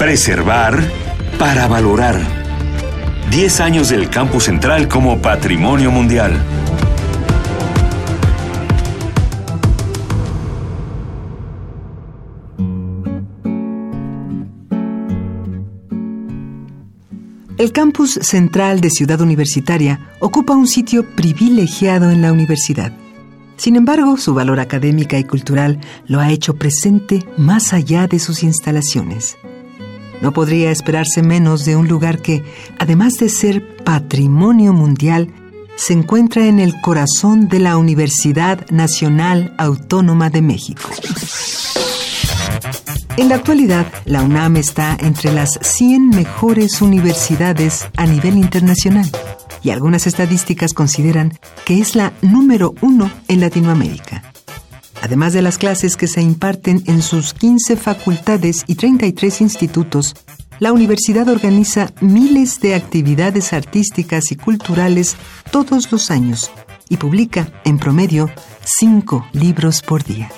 Preservar para valorar. 10 años del Campus Central como Patrimonio Mundial. El campus central de Ciudad Universitaria ocupa un sitio privilegiado en la universidad. Sin embargo, su valor académica y cultural lo ha hecho presente más allá de sus instalaciones. No podría esperarse menos de un lugar que, además de ser patrimonio mundial, se encuentra en el corazón de la Universidad Nacional Autónoma de México. En la actualidad, la UNAM está entre las 100 mejores universidades a nivel internacional y algunas estadísticas consideran que es la número uno en Latinoamérica. Además de las clases que se imparten en sus 15 facultades y 33 institutos, la universidad organiza miles de actividades artísticas y culturales todos los años y publica, en promedio, cinco libros por día.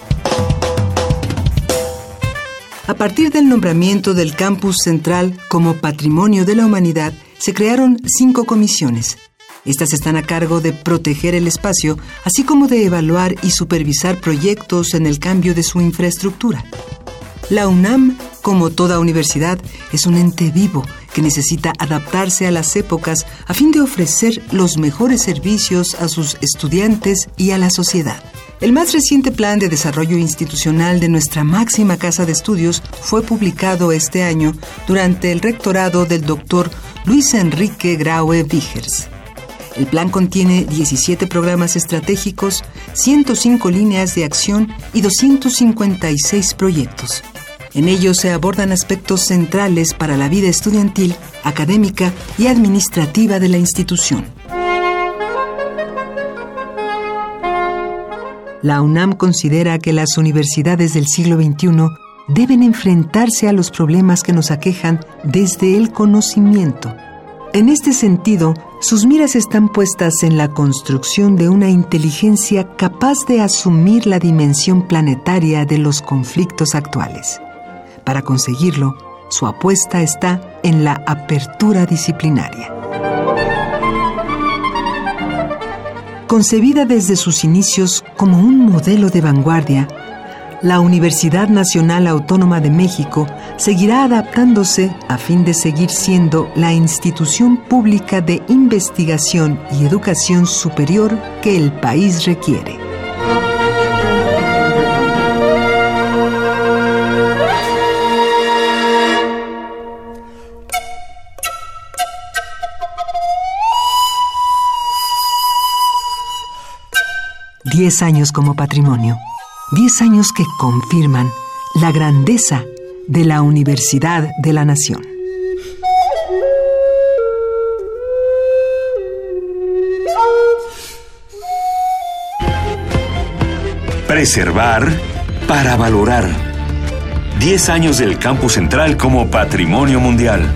A partir del nombramiento del campus central como Patrimonio de la Humanidad, se crearon cinco comisiones. Estas están a cargo de proteger el espacio, así como de evaluar y supervisar proyectos en el cambio de su infraestructura. La UNAM, como toda universidad, es un ente vivo que necesita adaptarse a las épocas a fin de ofrecer los mejores servicios a sus estudiantes y a la sociedad. El más reciente plan de desarrollo institucional de nuestra máxima casa de estudios fue publicado este año durante el rectorado del doctor Luis Enrique Graue Vigers. El plan contiene 17 programas estratégicos, 105 líneas de acción y 256 proyectos. En ellos se abordan aspectos centrales para la vida estudiantil, académica y administrativa de la institución. la UNAM considera que las universidades del siglo XXI deben enfrentarse a los problemas que nos aquejan desde el conocimiento. En este sentido, sus miras están puestas en la construcción de una inteligencia capaz de asumir la dimensión planetaria de los conflictos actuales. Para conseguirlo, su apuesta está en la apertura disciplinaria. Concebida desde sus inicios como un modelo de vanguardia, la Universidad Nacional Autónoma de México seguirá adaptándose a fin de seguir siendo la institución pública de investigación y educación superior que el país requiere. 10 años como patrimonio, 10 años que confirman la grandeza de la Universidad de la Nación. Preservar para valorar. 10 años del Campus Central como Patrimonio Mundial.